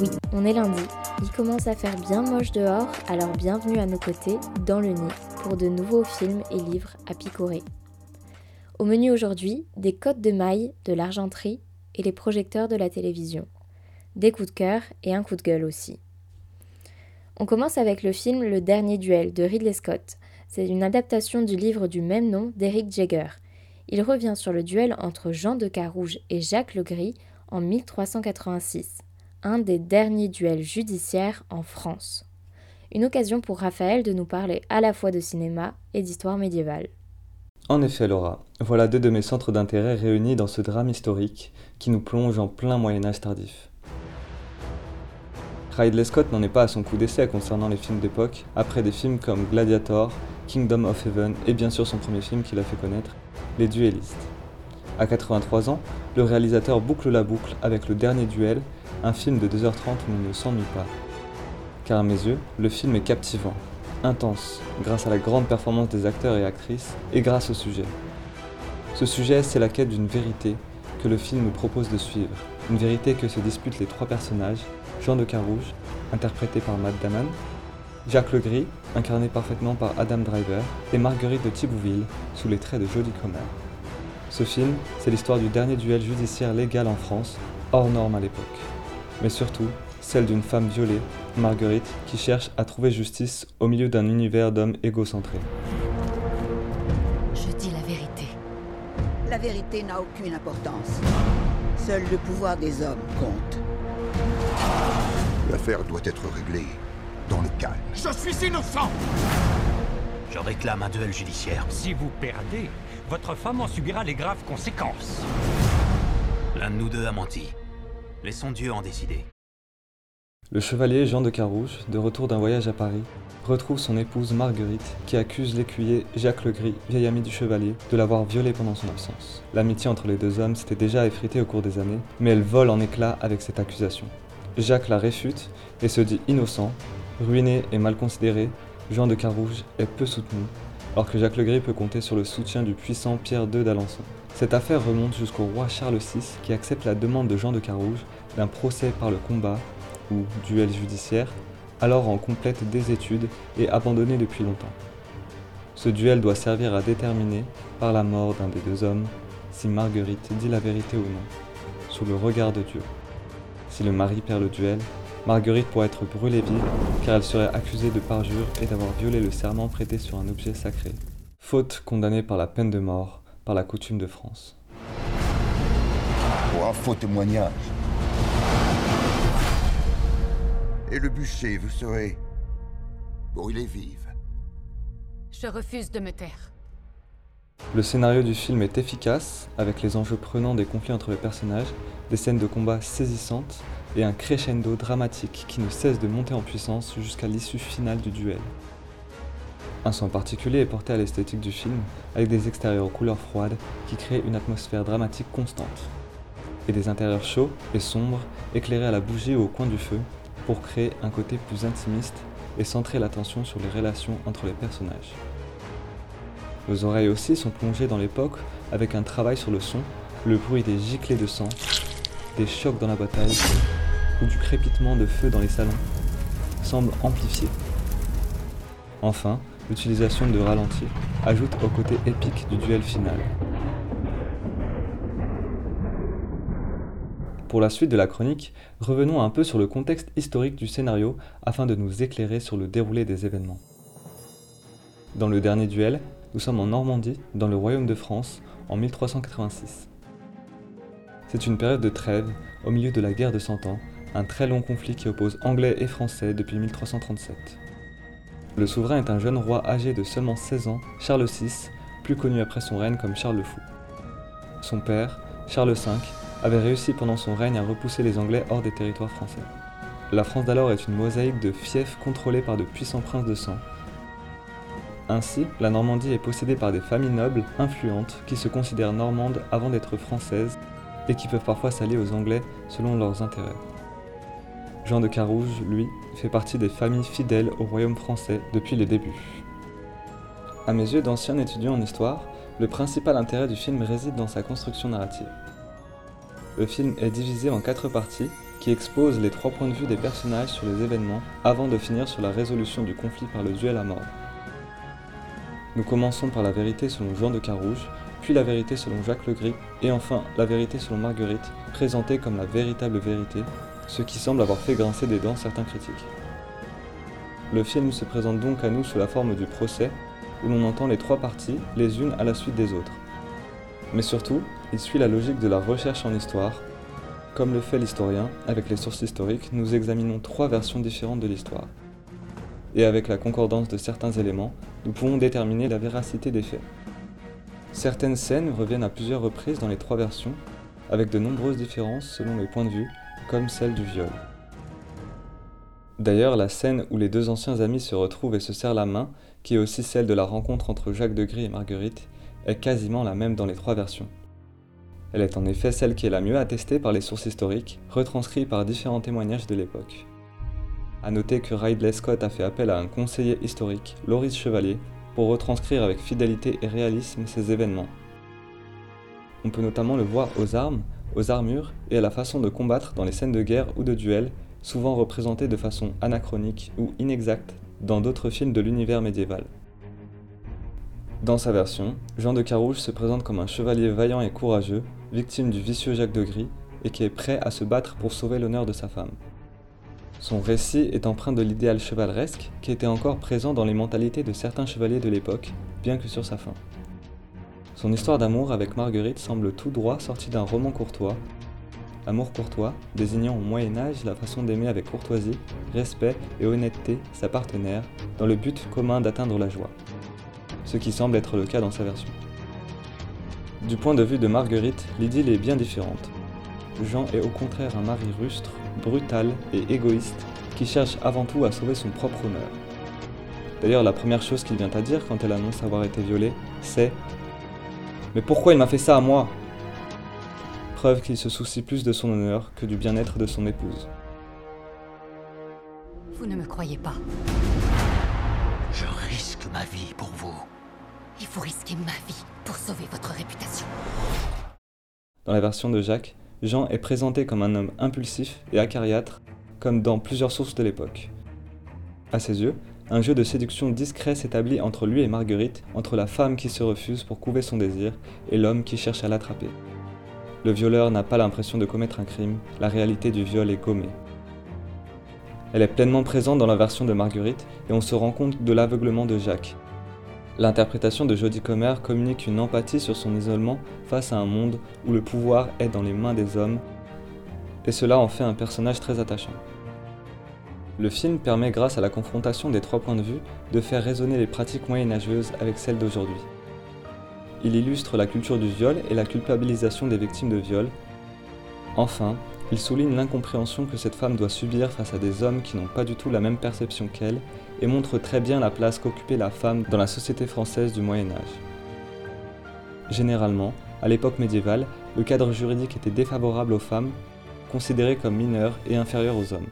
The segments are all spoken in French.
oui, on est lundi. Il commence à faire bien moche dehors, alors bienvenue à nos côtés, dans le nid, pour de nouveaux films et livres à picorer. Au menu aujourd'hui, des côtes de maille, de l'argenterie et les projecteurs de la télévision. Des coups de cœur et un coup de gueule aussi. On commence avec le film Le Dernier Duel de Ridley Scott. C'est une adaptation du livre du même nom d'Eric Jagger. Il revient sur le duel entre Jean de Carouge et Jacques Legris en 1386, un des derniers duels judiciaires en France. Une occasion pour Raphaël de nous parler à la fois de cinéma et d'histoire médiévale. En effet, Laura, voilà deux de mes centres d'intérêt réunis dans ce drame historique qui nous plonge en plein Moyen Âge tardif. Ridley Scott n'en est pas à son coup d'essai concernant les films d'époque, après des films comme Gladiator, Kingdom of Heaven et bien sûr son premier film qu'il a fait connaître, Les Duellistes. À 83 ans, le réalisateur boucle la boucle avec Le Dernier Duel, un film de 2h30 où il ne s'ennuie pas. Car à mes yeux, le film est captivant, intense, grâce à la grande performance des acteurs et actrices et grâce au sujet. Ce sujet, c'est la quête d'une vérité que le film nous propose de suivre, une vérité que se disputent les trois personnages Jean de Carouge, interprété par Matt Damon, Jacques Legris, incarné parfaitement par Adam Driver, et Marguerite de Thibouville, sous les traits de Jodie Comer. Ce film, c'est l'histoire du dernier duel judiciaire légal en France, hors norme à l'époque. Mais surtout, celle d'une femme violée, Marguerite, qui cherche à trouver justice au milieu d'un univers d'hommes égocentrés. Je dis la vérité. La vérité n'a aucune importance. Seul le pouvoir des hommes compte. L'affaire doit être réglée dans le calme. Je suis innocent Je réclame un duel judiciaire. Si vous perdez, votre femme en subira les graves conséquences. L'un de nous deux a menti. Laissons Dieu en décider. Le chevalier Jean de Carouge, de retour d'un voyage à Paris, retrouve son épouse Marguerite, qui accuse l'écuyer Jacques Legris, vieil ami du chevalier, de l'avoir violée pendant son absence. L'amitié entre les deux hommes s'était déjà effritée au cours des années, mais elle vole en éclats avec cette accusation. Jacques la réfute et se dit innocent, ruiné et mal considéré, Jean de Carouge est peu soutenu, alors que Jacques Legris peut compter sur le soutien du puissant Pierre II d'Alençon. Cette affaire remonte jusqu'au roi Charles VI qui accepte la demande de Jean de Carouge d'un procès par le combat, ou duel judiciaire, alors en complète désétude et abandonné depuis longtemps. Ce duel doit servir à déterminer, par la mort d'un des deux hommes, si Marguerite dit la vérité ou non, sous le regard de Dieu. Si le mari perd le duel, Marguerite pourrait être brûlée vive car elle serait accusée de parjure et d'avoir violé le serment prêté sur un objet sacré. Faute condamnée par la peine de mort par la coutume de France. Pour un faux témoignage. Et le bûcher, vous serez brûlé vive. Je refuse de me taire. Le scénario du film est efficace, avec les enjeux prenants des conflits entre les personnages, des scènes de combat saisissantes et un crescendo dramatique qui ne cesse de monter en puissance jusqu'à l'issue finale du duel. Un soin particulier est porté à l'esthétique du film, avec des extérieurs aux couleurs froides qui créent une atmosphère dramatique constante, et des intérieurs chauds et sombres éclairés à la bougie ou au coin du feu pour créer un côté plus intimiste et centrer l'attention sur les relations entre les personnages. Nos oreilles aussi sont plongées dans l'époque avec un travail sur le son, le bruit des giclées de sang, des chocs dans la bataille ou du crépitement de feu dans les salons semble amplifié. Enfin, l'utilisation de ralentis ajoute au côté épique du duel final. Pour la suite de la chronique, revenons un peu sur le contexte historique du scénario afin de nous éclairer sur le déroulé des événements. Dans le dernier duel, nous sommes en Normandie, dans le royaume de France, en 1386. C'est une période de trêve, au milieu de la guerre de Cent Ans, un très long conflit qui oppose Anglais et Français depuis 1337. Le souverain est un jeune roi âgé de seulement 16 ans, Charles VI, plus connu après son règne comme Charles le Fou. Son père, Charles V, avait réussi pendant son règne à repousser les Anglais hors des territoires français. La France d'alors est une mosaïque de fiefs contrôlés par de puissants princes de sang, ainsi, la Normandie est possédée par des familles nobles influentes qui se considèrent normandes avant d'être françaises et qui peuvent parfois s'allier aux Anglais selon leurs intérêts. Jean de Carouge, lui, fait partie des familles fidèles au royaume français depuis les débuts. À mes yeux d'ancien étudiant en histoire, le principal intérêt du film réside dans sa construction narrative. Le film est divisé en quatre parties qui expose les trois points de vue des personnages sur les événements avant de finir sur la résolution du conflit par le duel à mort. Nous commençons par la vérité selon Jean de Carouge, puis la vérité selon Jacques Legris, et enfin la vérité selon Marguerite, présentée comme la véritable vérité, ce qui semble avoir fait grincer des dents certains critiques. Le film se présente donc à nous sous la forme du procès, où l'on entend les trois parties, les unes à la suite des autres. Mais surtout, il suit la logique de la recherche en histoire. Comme le fait l'historien, avec les sources historiques, nous examinons trois versions différentes de l'histoire. Et avec la concordance de certains éléments, nous pouvons déterminer la véracité des faits. Certaines scènes reviennent à plusieurs reprises dans les trois versions, avec de nombreuses différences selon les points de vue, comme celle du viol. D'ailleurs, la scène où les deux anciens amis se retrouvent et se serrent la main, qui est aussi celle de la rencontre entre Jacques de Gris et Marguerite, est quasiment la même dans les trois versions. Elle est en effet celle qui est la mieux attestée par les sources historiques, retranscrites par différents témoignages de l'époque. A noter que Ridley Scott a fait appel à un conseiller historique, Loris Chevalier, pour retranscrire avec fidélité et réalisme ces événements. On peut notamment le voir aux armes, aux armures et à la façon de combattre dans les scènes de guerre ou de duel, souvent représentées de façon anachronique ou inexacte dans d'autres films de l'univers médiéval. Dans sa version, Jean de Carouge se présente comme un chevalier vaillant et courageux, victime du vicieux Jacques de Gris, et qui est prêt à se battre pour sauver l'honneur de sa femme. Son récit est empreint de l'idéal chevaleresque qui était encore présent dans les mentalités de certains chevaliers de l'époque, bien que sur sa fin. Son histoire d'amour avec Marguerite semble tout droit sortie d'un roman courtois. Amour courtois, désignant au Moyen Âge la façon d'aimer avec courtoisie, respect et honnêteté sa partenaire, dans le but commun d'atteindre la joie. Ce qui semble être le cas dans sa version. Du point de vue de Marguerite, l'idylle est bien différente. Jean est au contraire un mari rustre, brutal et égoïste qui cherche avant tout à sauver son propre honneur. D'ailleurs, la première chose qu'il vient à dire quand elle annonce avoir été violée, c'est Mais pourquoi il m'a fait ça à moi? Preuve qu'il se soucie plus de son honneur que du bien-être de son épouse. Vous ne me croyez pas. Je risque ma vie pour vous. Il faut risquer ma vie pour sauver votre réputation. Dans la version de Jacques, Jean est présenté comme un homme impulsif et acariâtre, comme dans plusieurs sources de l'époque. À ses yeux, un jeu de séduction discret s'établit entre lui et Marguerite, entre la femme qui se refuse pour couver son désir et l'homme qui cherche à l'attraper. Le violeur n'a pas l'impression de commettre un crime, la réalité du viol est gommée. Elle est pleinement présente dans la version de Marguerite et on se rend compte de l'aveuglement de Jacques, L'interprétation de Jodie Comer communique une empathie sur son isolement face à un monde où le pouvoir est dans les mains des hommes, et cela en fait un personnage très attachant. Le film permet, grâce à la confrontation des trois points de vue, de faire résonner les pratiques moyenâgeuses avec celles d'aujourd'hui. Il illustre la culture du viol et la culpabilisation des victimes de viol. Enfin, il souligne l'incompréhension que cette femme doit subir face à des hommes qui n'ont pas du tout la même perception qu'elle et montre très bien la place qu'occupait la femme dans la société française du Moyen Âge. Généralement, à l'époque médiévale, le cadre juridique était défavorable aux femmes, considérées comme mineures et inférieures aux hommes.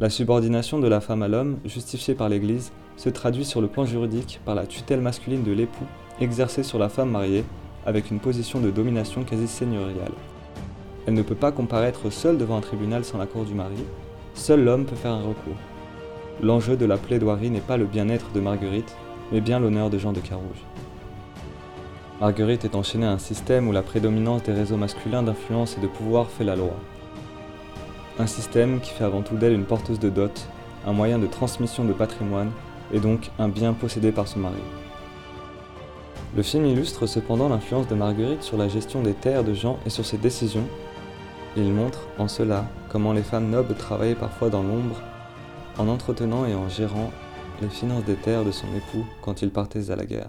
La subordination de la femme à l'homme, justifiée par l'Église, se traduit sur le plan juridique par la tutelle masculine de l'époux exercée sur la femme mariée, avec une position de domination quasi seigneuriale. Elle ne peut pas comparaître seule devant un tribunal sans l'accord du mari, seul l'homme peut faire un recours. L'enjeu de la plaidoirie n'est pas le bien-être de Marguerite, mais bien l'honneur de Jean de Carouge. Marguerite est enchaînée à un système où la prédominance des réseaux masculins d'influence et de pouvoir fait la loi. Un système qui fait avant tout d'elle une porteuse de dot, un moyen de transmission de patrimoine et donc un bien possédé par son mari. Le film illustre cependant l'influence de Marguerite sur la gestion des terres de Jean et sur ses décisions. Il montre en cela comment les femmes nobles travaillaient parfois dans l'ombre en entretenant et en gérant les finances des terres de son époux quand il partait à la guerre.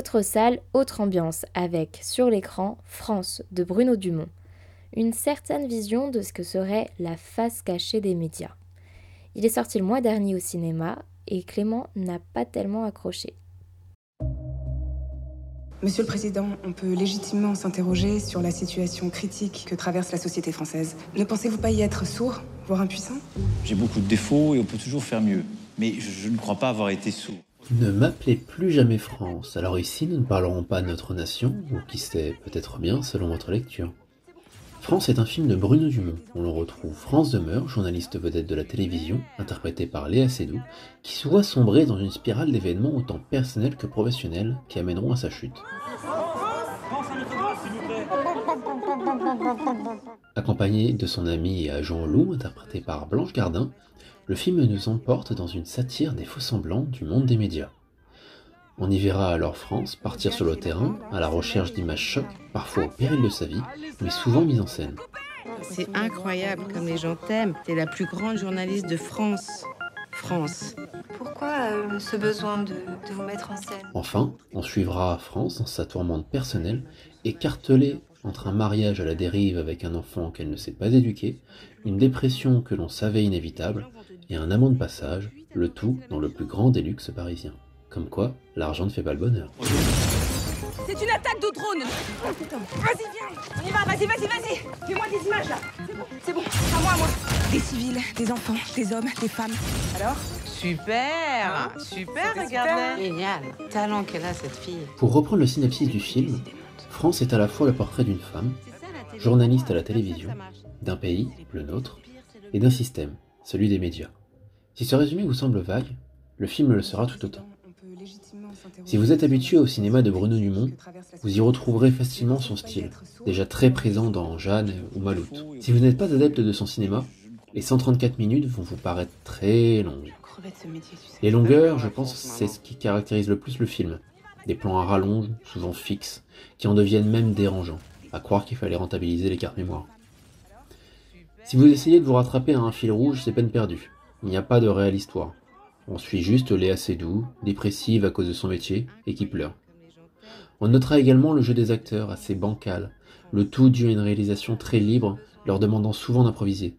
Autre salle, autre ambiance, avec sur l'écran France de Bruno Dumont. Une certaine vision de ce que serait la face cachée des médias. Il est sorti le mois dernier au cinéma et Clément n'a pas tellement accroché. Monsieur le Président, on peut légitimement s'interroger sur la situation critique que traverse la société française. Ne pensez-vous pas y être sourd, voire impuissant? J'ai beaucoup de défauts et on peut toujours faire mieux. Mais je, ne crois pas avoir été sourd. Ne m'appelez plus jamais France. Alors ici, nous ne parlerons pas de notre nation, ou qui sait, peut-être bien selon votre lecture. France est un film de Bruno Dumont. On le retrouve France Demeure, journaliste vedette de la télévision, interprétée par Léa Seydoux, qui se voit sombrer dans une spirale d'événements autant personnels que professionnels qui amèneront à sa chute. Accompagné de son ami et agent Lou, interprété par Blanche Gardin, le film nous emporte dans une satire des faux-semblants du monde des médias. On y verra alors France partir sur le terrain à la recherche d'images chocs, parfois au péril de sa vie, mais souvent mises en scène. C'est incroyable comme les gens t'aiment. T'es la plus grande journaliste de France. France. Pourquoi euh, ce besoin de, de vous mettre en scène? Enfin, on suivra France dans sa tourmente personnelle, écartelée entre un mariage à la dérive avec un enfant qu'elle ne sait pas éduquer, une dépression que l'on savait inévitable, et un amant de passage, le tout dans le plus grand des luxes parisiens. Comme quoi, l'argent ne fait pas le bonheur. C'est une attaque de drone. Vas-y, viens. On y va, vas-y, vas-y, vas-y. Fais-moi des images là. C'est bon, c'est bon, à moi, à moi. Des civils, des enfants, des hommes, des femmes. Alors? Super. Super, regardez Génial. Talent qu'elle a, cette fille. Pour reprendre le synopsis du film, France est à la fois le portrait d'une femme, journaliste à la télévision, d'un pays, le nôtre, et d'un système, celui des médias. Si ce résumé vous semble vague, le film le sera tout autant. Si vous êtes habitué au cinéma de Bruno Dumont, vous y retrouverez facilement son style, déjà très présent dans Jeanne ou Maloute. Si vous n'êtes pas adepte de son cinéma, les 134 minutes vont vous paraître très longues. Les longueurs, je pense, c'est ce qui caractérise le plus le film. Des plans à rallonge, souvent fixes, qui en deviennent même dérangeants, à croire qu'il fallait rentabiliser les cartes mémoire. Si vous essayez de vous rattraper à un fil rouge, c'est peine perdue. Il n'y a pas de réelle histoire. On suit juste Léa Seydoux, dépressive à cause de son métier, et qui pleure. On notera également le jeu des acteurs, assez bancal, le tout dû à une réalisation très libre, leur demandant souvent d'improviser.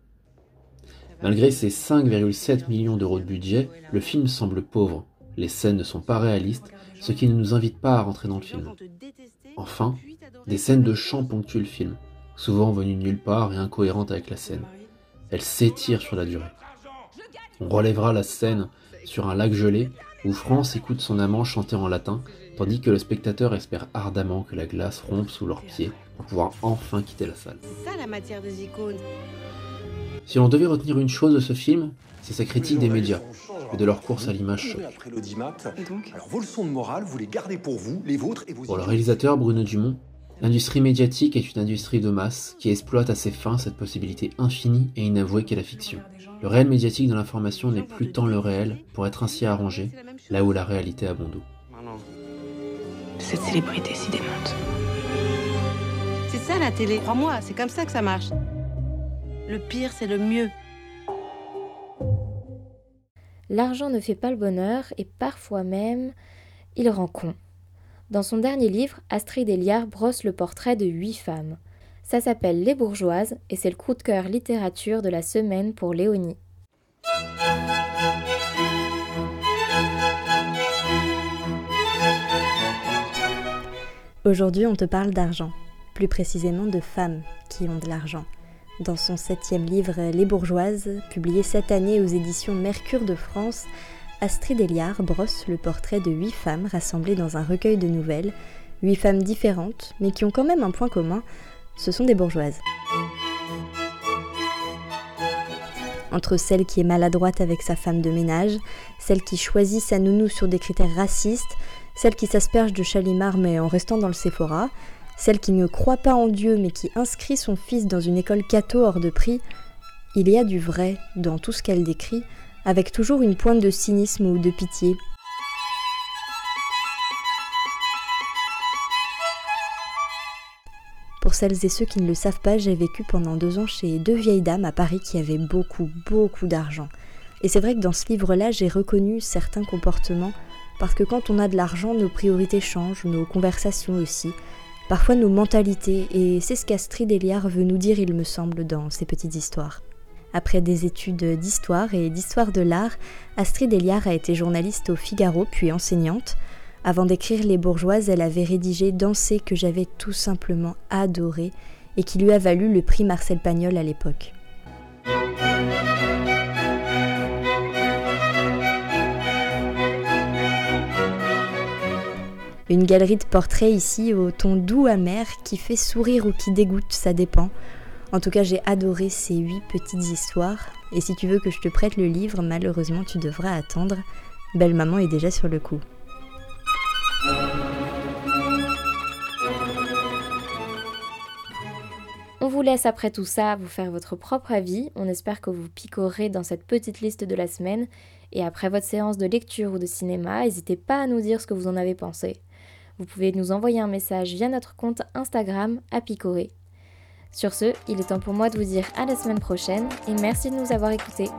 Malgré ses 5,7 millions d'euros de budget, le film semble pauvre. Les scènes ne sont pas réalistes, ce qui ne nous invite pas à rentrer dans le film. Enfin, des scènes de chant ponctuent le film, souvent venues nulle part et incohérentes avec la scène. Elles s'étirent sur la durée. On relèvera la scène sur un lac gelé où France écoute son amant chanter en latin, tandis que le spectateur espère ardemment que la glace rompe sous leurs pieds pour pouvoir enfin quitter la salle. C'est ça la matière des icônes. Si l'on devait retenir une chose de ce film, c'est sa critique des médias et de leur course à l'image choc. Après l'audimat, alors vos leçons de morale, vous les gardez pour vous, les vôtres et vos Pour le réalisateur Bruno Dumont, l'industrie médiatique est une industrie de masse qui exploite à ses fins cette possibilité infinie et inavouée qu'est la fiction. Le réel médiatique de l'information n'est plus tant le réel pour être ainsi arrangé, là où la réalité a bon dos. Cette célébrité s'y démonte. C'est ça la télé, crois-moi, c'est comme ça que ça marche. Le pire, c'est le mieux. L'argent ne fait pas le bonheur et parfois même, il rend con. Dans son dernier livre, Astrid Eliard brosse le portrait de huit femmes. Ça s'appelle Les Bourgeoises et c'est le coup de cœur littérature de la semaine pour Léonie. Aujourd'hui, on te parle d'argent, plus précisément de femmes qui ont de l'argent. Dans son septième livre Les Bourgeoises, publié cette année aux éditions Mercure de France, Astrid Eliard brosse le portrait de huit femmes rassemblées dans un recueil de nouvelles, huit femmes différentes, mais qui ont quand même un point commun, ce sont des bourgeoises. Entre celle qui est maladroite avec sa femme de ménage, celle qui choisit sa nounou sur des critères racistes, celle qui s'asperge de Chalimard mais en restant dans le Sephora, celle qui ne croit pas en Dieu mais qui inscrit son fils dans une école catho hors de prix, il y a du vrai dans tout ce qu'elle décrit, avec toujours une pointe de cynisme ou de pitié. Pour celles et ceux qui ne le savent pas, j'ai vécu pendant deux ans chez deux vieilles dames à Paris qui avaient beaucoup, beaucoup d'argent. Et c'est vrai que dans ce livre-là, j'ai reconnu certains comportements, parce que quand on a de l'argent, nos priorités changent, nos conversations aussi, parfois nos mentalités, et c'est ce qu'Astrid Eliard veut nous dire, il me semble, dans ces petites histoires. Après des études d'histoire et d'histoire de l'art, Astrid Eliard a été journaliste au Figaro puis enseignante. Avant d'écrire Les Bourgeoises, elle avait rédigé Danser que j'avais tout simplement adoré et qui lui a valu le prix Marcel Pagnol à l'époque. Une galerie de portraits ici au ton doux amer qui fait sourire ou qui dégoûte, ça dépend. En tout cas, j'ai adoré ces huit petites histoires. Et si tu veux que je te prête le livre, malheureusement, tu devras attendre. Belle maman est déjà sur le coup. On vous laisse après tout ça vous faire votre propre avis. On espère que vous picorez dans cette petite liste de la semaine. Et après votre séance de lecture ou de cinéma, n'hésitez pas à nous dire ce que vous en avez pensé. Vous pouvez nous envoyer un message via notre compte Instagram à picorer. Sur ce, il est temps pour moi de vous dire à la semaine prochaine et merci de nous avoir écoutés.